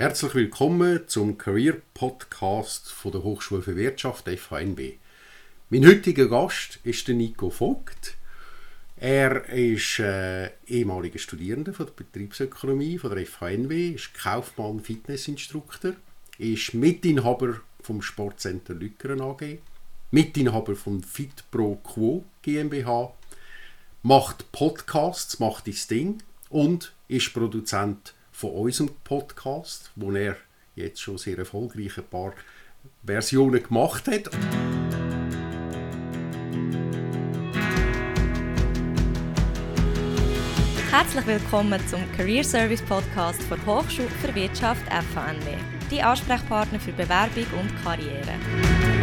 Herzlich willkommen zum Career Podcast von der Hochschule für Wirtschaft FHNB. Mein heutiger Gast ist der Nico Vogt. Er ist äh, ehemaliger Studierender von der Betriebsökonomie von der FHNW, ist Kaufmann, Fitnessinstruktor, ist Mitinhaber vom Sportcenter Lückeren AG, Mitinhaber von Fit Pro Quo GmbH, macht Podcasts, macht das Ding und ist Produzent von unserem Podcast, wo er jetzt schon sehr erfolgreich ein paar Versionen gemacht hat. Herzlich willkommen zum Career Service Podcast der Hochschule für Wirtschaft FHNW, die Ansprechpartner für Bewerbung und Karriere.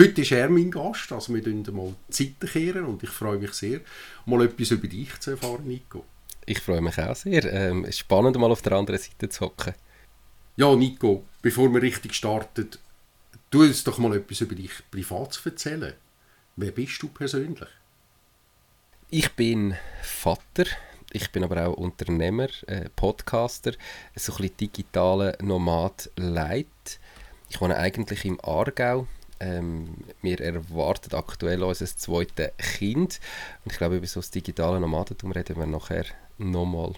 Heute ist er mein Gast, also wir kehren mal Zeiten kehren und ich freue mich sehr, mal etwas über dich zu erfahren, Nico. Ich freue mich auch sehr. Ähm, es ist spannend, mal auf der anderen Seite zu hocken. Ja, Nico, bevor wir richtig starten, tu uns doch mal etwas über dich privat zu erzählen. Wer bist du persönlich? Ich bin Vater, ich bin aber auch Unternehmer, äh, Podcaster, so ein bisschen digitaler Nomad Light. Ich wohne eigentlich im Aargau. Ähm, wir erwarten aktuell unser zweites Kind. Und ich glaube, über so das digitale Nomadentum reden wir nachher nochmal.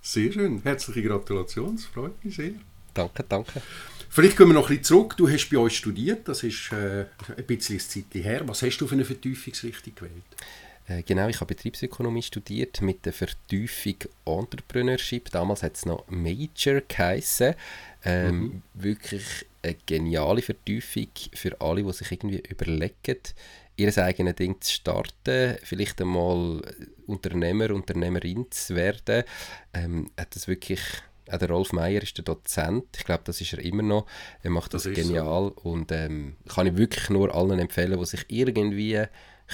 Sehr schön. Herzliche Gratulation. Das freut mich sehr. Danke, danke. Vielleicht gehen wir noch ein bisschen zurück. Du hast bei uns studiert, das ist äh, ein bisschen Zeit her. Was hast du für eine Vertiefungsrichtung gewählt? Äh, genau, ich habe Betriebsökonomie studiert mit der Vertiefung Entrepreneurship. Damals hat es noch Major geheissen. Ähm, mhm. Wirklich eine geniale Vertiefung für alle, die sich irgendwie überlegen, ihr eigenes Ding zu starten, vielleicht einmal Unternehmer, Unternehmerin zu werden. Ähm, hat das wirklich auch der Rolf Meier ist der Dozent. Ich glaube, das ist er immer noch. Er macht das, das genial so. und ähm, kann ich wirklich nur allen empfehlen, die sich irgendwie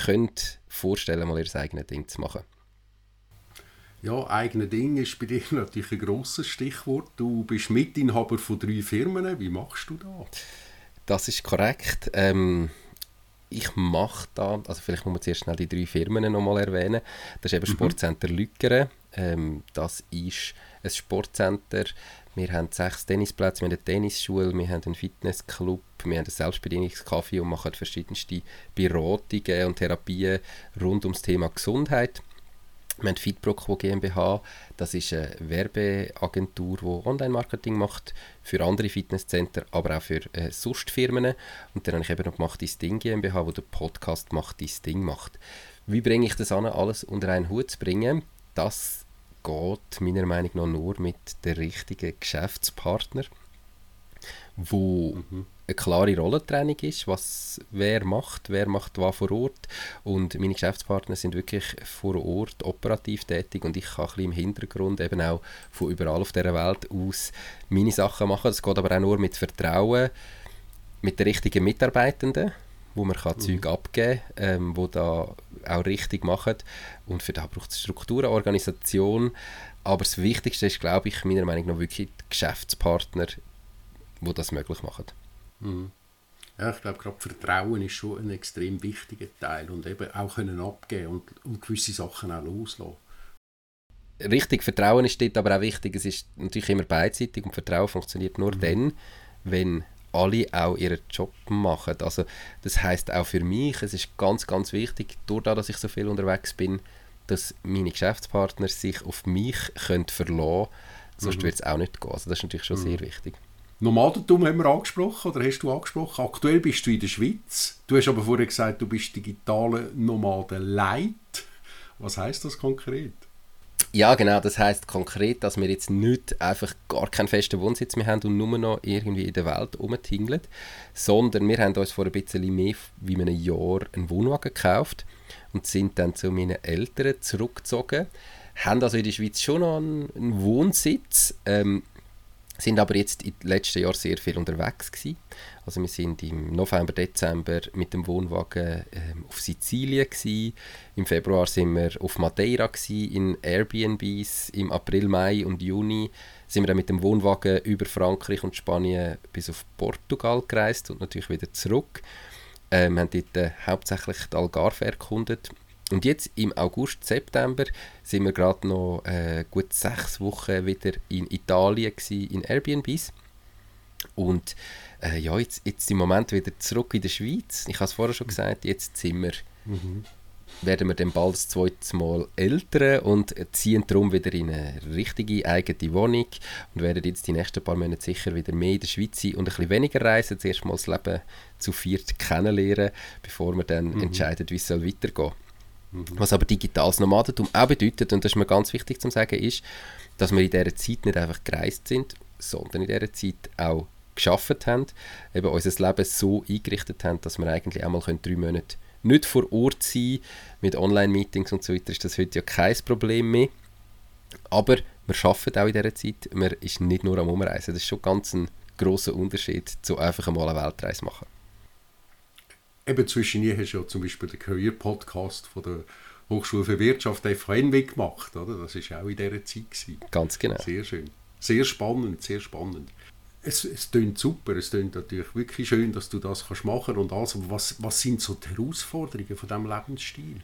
könnt vorstellen, mal ihr eigenes Ding zu machen. Ja, eigene Ding ist bei dir natürlich ein grosses Stichwort. Du bist Mitinhaber von drei Firmen. Wie machst du das? Das ist korrekt. Ähm, ich mache da, also vielleicht muss man zuerst schnell die drei Firmen nochmal erwähnen. Das ist eben mhm. Sportcenter Lückeren. Ähm, das ist ein Sportcenter. Wir haben sechs Tennisplätze, wir haben eine Tennisschule, wir haben einen Fitnessclub, wir haben ein Selbstbedienungskaffee und machen verschiedenste Beratungen und Therapien rund ums Thema Gesundheit. Wir haben Fitproco GmbH, das ist eine Werbeagentur, die Online-Marketing macht für andere Fitnesscenter, aber auch für äh, Sustfirmen. Und dann habe ich eben noch gemacht «Dein Ding GmbH», wo der Podcast «Macht dein Ding» macht. Wie bringe ich das an, alles unter einen Hut zu bringen? Das geht meiner Meinung nach nur mit dem richtigen Geschäftspartner, wo mhm eine klare Rollentrennung ist, was wer macht, wer macht was vor Ort und meine Geschäftspartner sind wirklich vor Ort operativ tätig und ich kann ein bisschen im Hintergrund eben auch von überall auf der Welt aus meine Sachen machen. Das geht aber auch nur mit Vertrauen, mit den richtigen Mitarbeitenden, wo man kann mhm. Zeug abgeben kann, ähm, wo da auch richtig machen und für das braucht es Struktur, Organisation, aber das Wichtigste ist, glaube ich, meiner Meinung nach wirklich die Geschäftspartner, die das möglich machen. Mhm. Ja, ich glaube, gerade Vertrauen ist schon ein extrem wichtiger Teil und eben auch können abgeben und, und gewisse Sachen auch loslassen. Richtig, Vertrauen ist dort aber auch wichtig. Es ist natürlich immer beidseitig und Vertrauen funktioniert nur mhm. dann, wenn alle auch ihren Job machen. Also das heißt auch für mich, es ist ganz, ganz wichtig, durch das, dass ich so viel unterwegs bin, dass meine Geschäftspartner sich auf mich können verlassen können. Sonst mhm. wird es auch nicht gehen. Also das ist natürlich schon mhm. sehr wichtig. Nomadentum haben wir angesprochen, oder hast du angesprochen. Aktuell bist du in der Schweiz. Du hast aber vorher gesagt, du bist digitale Nomaden Light. Was heißt das konkret? Ja, genau. Das heißt konkret, dass wir jetzt nicht einfach gar keinen festen Wohnsitz mehr haben und nur noch irgendwie in der Welt rumtingeln, sondern wir haben uns vor ein bisschen mehr wie einem Jahr einen Wohnwagen gekauft und sind dann zu meinen Eltern zurückgezogen. Haben also in der Schweiz schon noch einen, Wohnsitz, ähm, sind aber jetzt im letzten Jahr sehr viel unterwegs gewesen. Also wir sind im November, Dezember mit dem Wohnwagen ähm, auf Sizilien gewesen. Im Februar sind wir auf Madeira gewesen, in Airbnbs. Im April, Mai und Juni sind wir dann mit dem Wohnwagen über Frankreich und Spanien bis auf Portugal gereist und natürlich wieder zurück. Ähm, wir haben dort äh, hauptsächlich die Algarve erkundet Und jetzt im August, September sind wir gerade noch äh, gut sechs Wochen wieder in Italien gewesen, in Airbnbs. Und äh, ja, jetzt, jetzt im Moment wieder zurück in der Schweiz. Ich habe es vorher schon gesagt, jetzt sind wir, mhm. werden wir dann bald das zweite Mal älter und ziehen darum wieder in eine richtige eigene Wohnung und werden jetzt die nächsten paar Monate sicher wieder mehr in der Schweiz sein und ein bisschen weniger reisen, zuerst mal das Leben zu viert kennenlernen, bevor wir dann mhm. entscheiden, wie es weitergehen soll. Mhm. Was aber digitales Nomadentum auch bedeutet, und das ist mir ganz wichtig zu sagen, ist, dass wir in dieser Zeit nicht einfach gereist sind, sondern in dieser Zeit auch geschafft haben, eben unser Leben so eingerichtet haben, dass wir eigentlich auch mal drei Monate nicht vor Ort sein mit Online-Meetings und so weiter, ist das heute ja kein Problem mehr. Aber wir arbeiten auch in dieser Zeit, man ist nicht nur am Umreisen. Das ist schon ganz ein grosser Unterschied zu einfach einmal eine Weltreise machen. Eben zwischen ihr hast du ja zum Beispiel den Career-Podcast von der Hochschule für Wirtschaft FHNW gemacht, oder? Das war auch in dieser Zeit. Gewesen. Ganz genau. Sehr schön. Sehr spannend, sehr spannend es, es klingt super, es klingt natürlich wirklich schön, dass du das kannst machen und alles, aber was, was sind so die Herausforderungen von diesem Lebensstil?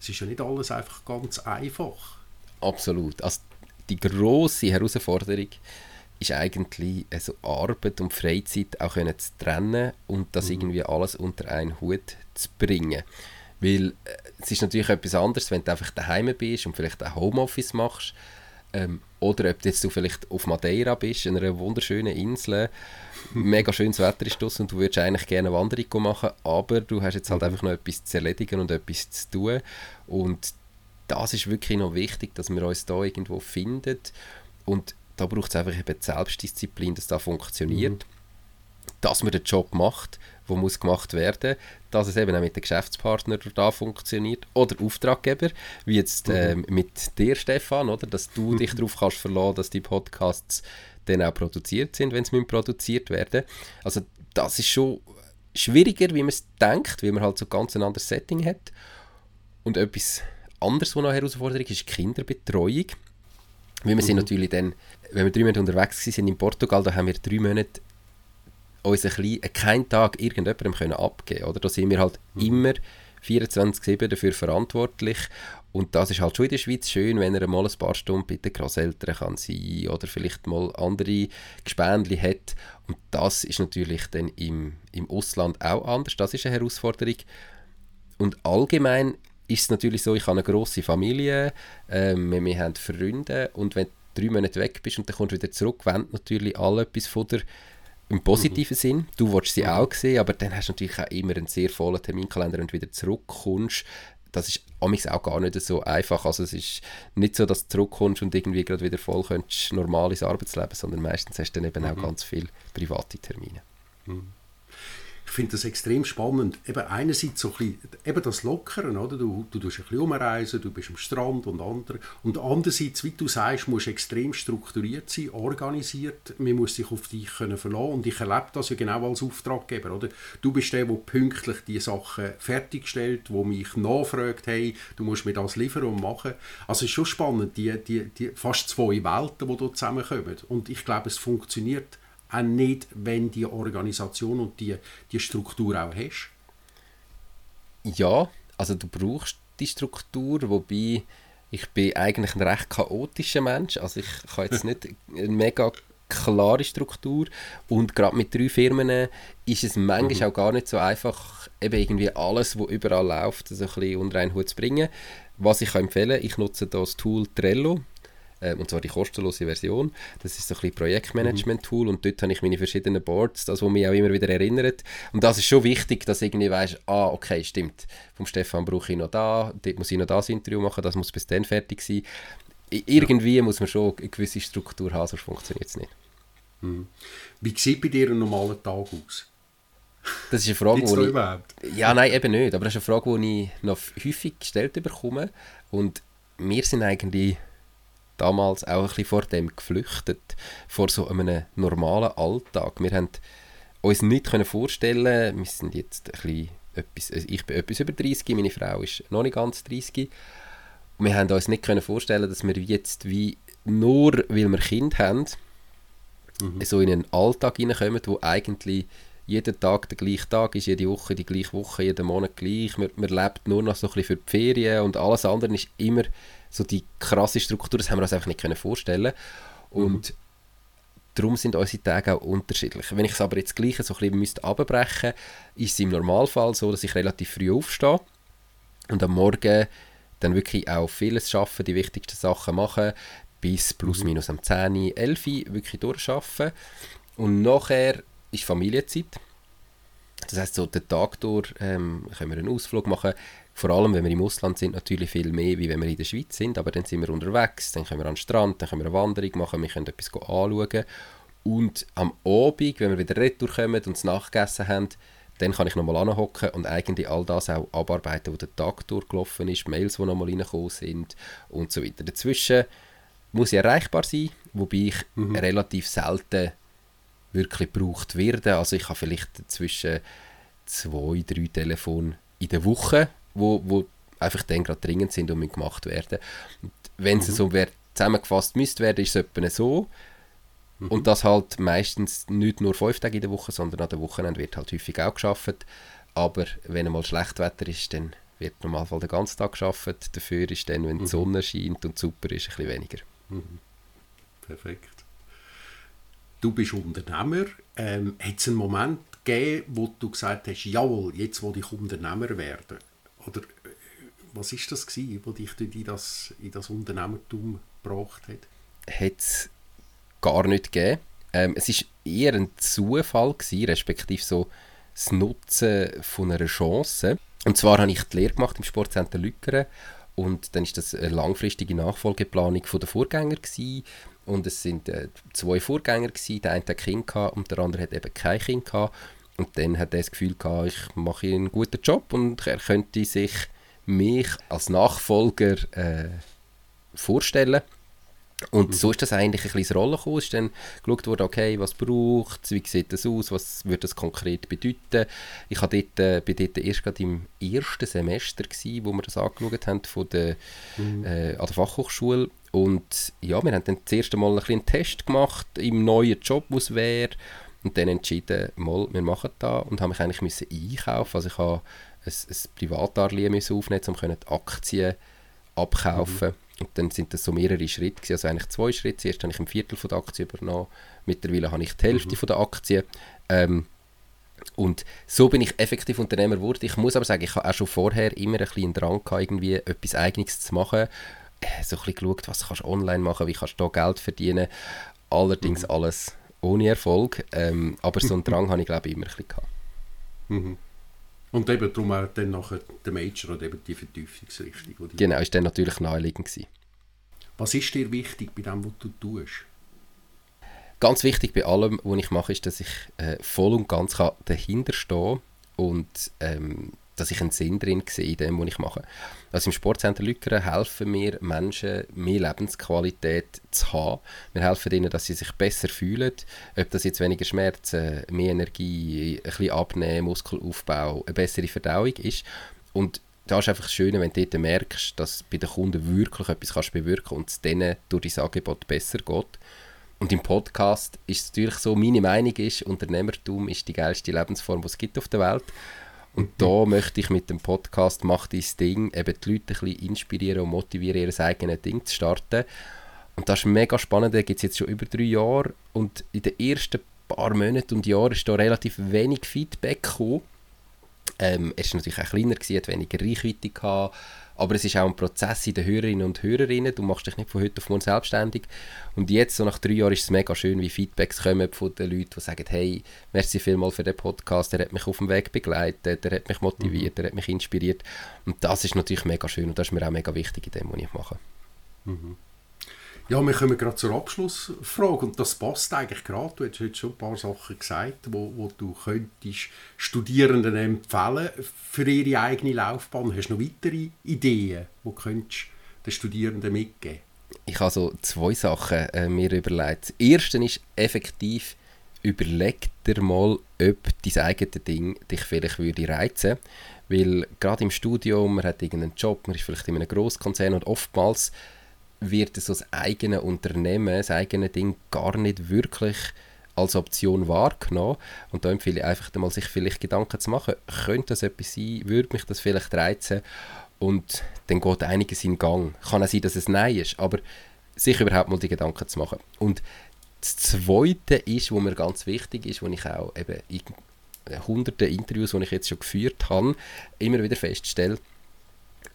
Es ist ja nicht alles einfach ganz einfach. Absolut. Also die große Herausforderung ist eigentlich also Arbeit und Freizeit auch können zu trennen und das mhm. irgendwie alles unter einen Hut zu bringen. Weil äh, es ist natürlich etwas anderes, wenn du einfach daheim bist und vielleicht ein Homeoffice machst ähm, oder ob jetzt du vielleicht auf Madeira bist, in einer wunderschönen Insel, mega schönes Wetter ist draussen und du würdest eigentlich gerne eine Wanderung machen, aber du hast jetzt halt mhm. einfach noch etwas zu erledigen und etwas zu tun. Und das ist wirklich noch wichtig, dass wir uns da irgendwo finden. Und da braucht es einfach eben die Selbstdisziplin, dass das funktioniert. Mhm. Dass man den Job macht, wo muss gemacht werden, dass es eben auch mit den Geschäftspartnern da funktioniert oder Auftraggeber, wie jetzt äh, mit dir, Stefan, oder, dass du dich darauf kannst verlassen, dass die Podcasts dann auch produziert sind, wenn sie produziert werden. Also das ist schon schwieriger, wie man es denkt, weil man halt so ganz ein anderes Setting hat. Und etwas anderes, was noch eine Herausforderung ist, ist Kinderbetreuung. Weil wir mhm. sind natürlich dann, wenn wir drei Monate unterwegs waren in Portugal, da haben wir drei Monate uns ein bisschen, äh, keinen Tag irgendjemandem können abgeben können. Da sind wir halt mhm. immer 24-7 dafür verantwortlich. Und das ist halt schon in der Schweiz schön, wenn er mal ein paar Stunden bei den Grosseltern kann sein oder vielleicht mal andere Gespendli hat. Und das ist natürlich dann im, im Ausland auch anders. Das ist eine Herausforderung. Und allgemein ist es natürlich so, ich habe eine grosse Familie, ähm, wir, wir haben Freunde und wenn drei Monate weg bist und dann kommst du wieder zurück, wollen natürlich alle etwas von der im positiven mhm. Sinn. Du willst sie mhm. auch sehen, aber dann hast du natürlich auch immer einen sehr vollen Terminkalender und wieder zurückkommst. Das ist amigs auch gar nicht so einfach. Also es ist nicht so, dass du zurückkommst und irgendwie gerade wieder voll könntest, normal ins Arbeitsleben, sondern meistens hast du dann eben mhm. auch ganz viele private Termine. Ich finde das extrem spannend. Eben einerseits so ein bisschen, eben das Lockeren, oder? Du, du tust ein bisschen umreisen, du bist am Strand und andere. Und andererseits, wie du sagst, musst extrem strukturiert sein, organisiert. Man muss sich auf dich können verlassen. Und ich erlebe das ja genau als Auftraggeber, oder? Du bist der, der pünktlich die Sachen fertigstellt, wo mich nachfragt, hey, du musst mir das liefern und machen. Also es ist schon spannend, die, die, die fast zwei Welten, die dort zusammenkommen. Und ich glaube, es funktioniert auch nicht, wenn die Organisation und die, die Struktur auch hast? Ja, also du brauchst die Struktur, wobei ich bin eigentlich ein recht chaotischer Mensch, also ich habe jetzt nicht eine mega klare Struktur und gerade mit drei Firmen ist es manchmal mhm. auch gar nicht so einfach, eben irgendwie alles, was überall läuft, so ein bisschen unter einen Hut zu bringen. Was ich kann empfehlen, ich nutze das Tool Trello, und zwar die kostenlose Version. Das ist so ein bisschen Projektmanagement-Tool mhm. und dort habe ich meine verschiedenen Boards, das, was mich auch immer wieder erinnert. Und das ist schon wichtig, dass irgendwie weißt, ah, okay, stimmt, vom Stefan brauche ich noch da, dort muss ich noch das Interview machen, das muss bis dann fertig sein. irgendwie ja. muss man schon eine gewisse Struktur haben, sonst funktioniert es nicht. Mhm. Wie sieht bei dir ein normaler Tag aus? Das ist eine Frage, die ich... Ja, nein, eben nicht. Aber das ist eine Frage, die ich noch häufig gestellt bekomme. Und wir sind eigentlich damals auch ein bisschen vor dem geflüchtet, vor so einem normalen Alltag. Wir haben uns nicht vorstellen wir sind jetzt ein bisschen etwas, also ich bin etwas über 30, meine Frau ist noch nicht ganz 30. wir haben uns nicht vorstellen dass wir jetzt wie nur, weil wir Kind haben, mhm. so in einen Alltag hineinkommen, wo eigentlich jeden Tag der gleiche Tag ist, jede Woche die gleiche Woche, jeden Monat gleich. Man, man lebt nur noch so ein bisschen für die Ferien und alles andere ist immer so die krasse Struktur, das haben wir uns einfach nicht können vorstellen Und mhm. darum sind unsere Tage auch unterschiedlich. Wenn ich es aber jetzt gleich so ein bisschen müsste abbrechen ist es im Normalfall so, dass ich relativ früh aufstehe und am Morgen dann wirklich auch vieles schaffen, die wichtigsten Sachen machen, bis plus mhm. minus am 10, 11 wirklich durchschaffen. Und nachher ist Familienzeit. Das heißt so den Tag durch ähm, können wir einen Ausflug machen. Vor allem, wenn wir im Ausland sind, natürlich viel mehr, wie wenn wir in der Schweiz sind. Aber dann sind wir unterwegs, dann können wir an den Strand, dann können wir eine Wanderung machen, wir können etwas anschauen. Und am Abend, wenn wir wieder retour kommen und es nachgegessen haben, dann kann ich nochmal anhocken und eigentlich all das auch abarbeiten, wo der Tag durchgelaufen ist, Mails, die nochmal reingekommen sind und so weiter. Dazwischen muss ich erreichbar sein, wobei ich mhm. relativ selten wirklich gebraucht werde. Also ich habe vielleicht zwischen zwei, drei Telefone in der Woche, wo, wo einfach dann gerade dringend sind und gemacht werden. Und wenn mhm. es so wär, zusammengefasst müsste werden, ist es etwa so. Mhm. Und das halt meistens nicht nur fünf Tage in der Woche, sondern an der Wochenende wird halt häufig auch geschafft. Aber wenn einmal schlecht Wetter ist, dann wird normalerweise den ganzen Tag geschafft. Dafür ist dann, wenn die mhm. Sonne scheint und super ist, ein bisschen weniger. Mhm. Perfekt. Du bist Unternehmer. Ähm, Hat es einen Moment gegeben, wo du gesagt hast, jawohl, jetzt will ich Unternehmer werden? Oder äh, was ist das gewesen, was dich in das, in das Unternehmertum gebracht hat? Hat es gar nicht gegeben. Ähm, es war eher ein Zufall, gewesen, respektive so das Nutzen von einer Chance. Und zwar habe ich die Lehre gemacht im Sportcenter Lückeren und dann ist das eine langfristige Nachfolgeplanung von der Vorgänger gewesen. und es sind äh, zwei Vorgänger gewesen. Der eine hat ein Kind gehabt und der andere hat eben kein Kind gehabt. Und dann hat er das Gefühl gehabt, ich mache einen guten Job und er könnte sich mich als Nachfolger äh, vorstellen. Und mhm. so ist das eigentlich ein bisschen Rolle gekommen. Es ist dann geschaut worden, okay, was braucht es, wie sieht das aus, was würde das konkret bedeuten. Ich war dort, äh, bin dort erst gerade im ersten Semester, gewesen, wo wir das angeschaut haben von der, mhm. äh, an der Fachhochschule. Und ja, wir haben dann das erste Mal ein bisschen einen Test gemacht im neuen Job, wo es wäre. Und dann entschieden, mal, wir machen das und haben mich eigentlich müssen einkaufen. Also ich habe ein, ein Privatdarlehen müssen aufnehmen, um die Aktien abkaufen. Mhm. Und dann sind das so mehrere Schritte, gewesen, also eigentlich zwei Schritte. Zuerst habe ich ein Viertel von der Aktie übernommen, mittlerweile habe ich die Hälfte mhm. von der Aktie. Ähm, und so bin ich effektiv Unternehmer geworden. Ich muss aber sagen, ich habe auch schon vorher immer ein bisschen Drang gehabt, irgendwie etwas Eigenes zu machen. Äh, so ein bisschen geschaut, was kannst du online machen, wie kannst du da Geld verdienen. Allerdings mhm. alles ohne Erfolg. Ähm, aber so einen Drang habe ich glaube ich immer ein bisschen gehabt. Mhm. Und eben darum auch dann nachher der Major oder eben die Vertiefungsrichtung. Die genau, ist dann natürlich naheliegend gewesen. Was ist dir wichtig bei dem, was du tust? Ganz wichtig bei allem, was ich mache, ist, dass ich äh, voll und ganz dahinter stehen und ähm, dass ich einen Sinn drin sehe in dem, was ich mache. Also im Sportcenter Lückeren helfen wir Menschen, mehr Lebensqualität zu haben. Wir helfen ihnen, dass sie sich besser fühlen, ob das jetzt weniger Schmerzen, mehr Energie, ein bisschen Abnehmen, Muskelaufbau, eine bessere Verdauung ist. Und da ist einfach das wenn du dort merkst, dass bei den Kunden wirklich etwas kannst bewirken und es denen durch dein Angebot besser geht. Und im Podcast ist es natürlich so, meine Meinung ist, Unternehmertum ist die geilste Lebensform, die es gibt auf der Welt. Und da möchte ich mit dem Podcast «Mach dein Ding» eben die Leute ein bisschen inspirieren und motivieren, ihr eigenes Ding zu starten. Und das ist mega spannend, da gibt es jetzt schon über drei Jahre und in den ersten paar Monaten und Jahren ist da relativ wenig Feedback gekommen. Ähm, er war natürlich auch kleiner, gewesen, hat weniger Reichweite gehabt, aber es ist auch ein Prozess in den Hörerinnen und Hörerinnen. Du machst dich nicht von heute auf morgen selbstständig. Und jetzt, so nach drei Jahren, ist es mega schön, wie Feedbacks kommen von den Leuten, die sagen, hey, merci vielmal für den Podcast, der hat mich auf dem Weg begleitet, der hat mich motiviert, mhm. der hat mich inspiriert. Und das ist natürlich mega schön und das ist mir auch mega wichtig in dem, was ich mache. Mhm. Ja, wir kommen gerade zur Abschlussfrage und das passt eigentlich gerade. Du hast heute schon ein paar Sachen gesagt, wo, wo du könntest Studierenden empfehlen für ihre eigene Laufbahn. Hast du noch weitere Ideen, die könntest den Studierenden mitgeben? Ich habe so zwei Sachen äh, mir überlegt. Das erste ist effektiv, überleg dir mal, ob dein eigenes Ding dich vielleicht würde reizen Weil gerade im Studium, man hat irgendeinen Job, man ist vielleicht in einem Grosskonzern und oftmals wird so das eigene Unternehmen, das eigene Ding gar nicht wirklich als Option wahrgenommen. Und da empfehle ich einfach mal, sich vielleicht Gedanken zu machen, könnte das etwas sein, würde mich das vielleicht reizen? Und dann geht einiges in Gang. Kann auch sein, dass es Nein ist, aber sich überhaupt mal die Gedanken zu machen. Und das Zweite ist, was mir ganz wichtig ist, wo ich auch eben in hunderten Interviews, die ich jetzt schon geführt habe, immer wieder feststelle,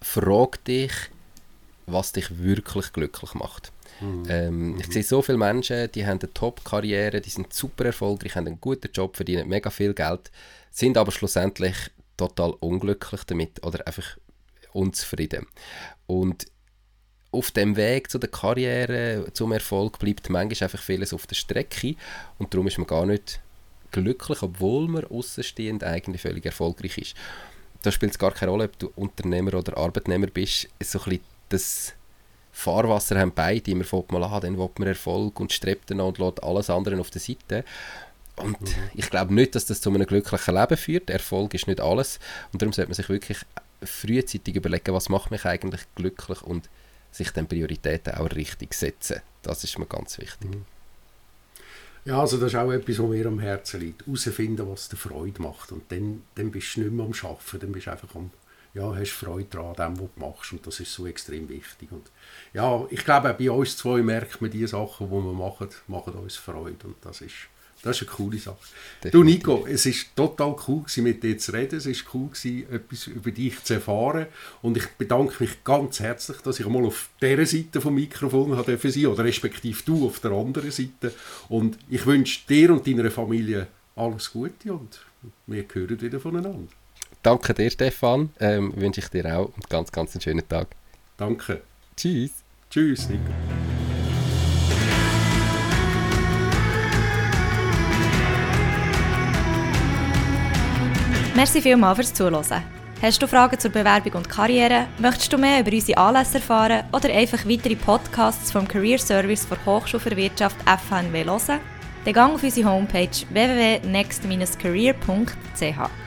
frag dich, was dich wirklich glücklich macht. Mhm. Ähm, ich sehe so viele Menschen, die haben eine Top-Karriere, die sind super erfolgreich, haben einen guten Job, verdienen mega viel Geld, sind aber schlussendlich total unglücklich damit oder einfach unzufrieden. Und auf dem Weg zu der Karriere, zum Erfolg, bleibt manchmal einfach vieles auf der Strecke und darum ist man gar nicht glücklich, obwohl man außenstehend eigentlich völlig erfolgreich ist. Da spielt es gar keine Rolle, ob du Unternehmer oder Arbeitnehmer bist. So ein bisschen das Fahrwasser haben beide. Man fängt mal an, dann will man Erfolg und strebt dann und lässt alles andere auf der Seite. Und mhm. ich glaube nicht, dass das zu einem glücklichen Leben führt. Erfolg ist nicht alles. Und darum sollte man sich wirklich frühzeitig überlegen, was macht mich eigentlich glücklich und sich dann Prioritäten auch richtig setzen. Das ist mir ganz wichtig. Mhm. Ja, also das ist auch etwas, was mir am Herzen liegt. Herausfinden, was dir Freude macht. Und dann, dann bist du nicht mehr am Arbeiten, dann bist du einfach am, ja, hast Freude daran, dem, was du machst. Und das ist so extrem wichtig. Und ja, ich glaube, bei uns zwei merkt man, die Sachen, die wir machen, machen uns Freude. Und das ist das ist eine coole Sache. Definitiv. Du Nico, es war total cool gewesen, mit dir zu reden. Es war cool gewesen, etwas über dich zu erfahren. Und ich bedanke mich ganz herzlich, dass ich mal auf dieser Seite vom Mikrofon sein oder respektive du auf der anderen Seite. Und ich wünsche dir und deiner Familie alles Gute und wir hören wieder voneinander. Danke dir, Stefan. Ähm, wünsche ich dir auch einen ganz, ganz einen schönen Tag. Danke. Tschüss. Tschüss, Nico. Merci vielmals fürs Zuhören. Hast du Fragen zur Bewerbung und Karriere? Möchtest du mehr über unsere Anlässe erfahren oder einfach weitere Podcasts vom Career Service der Hochschule für Wirtschaft FHNW hören? Dann gang auf unsere Homepage www.next-career.ch.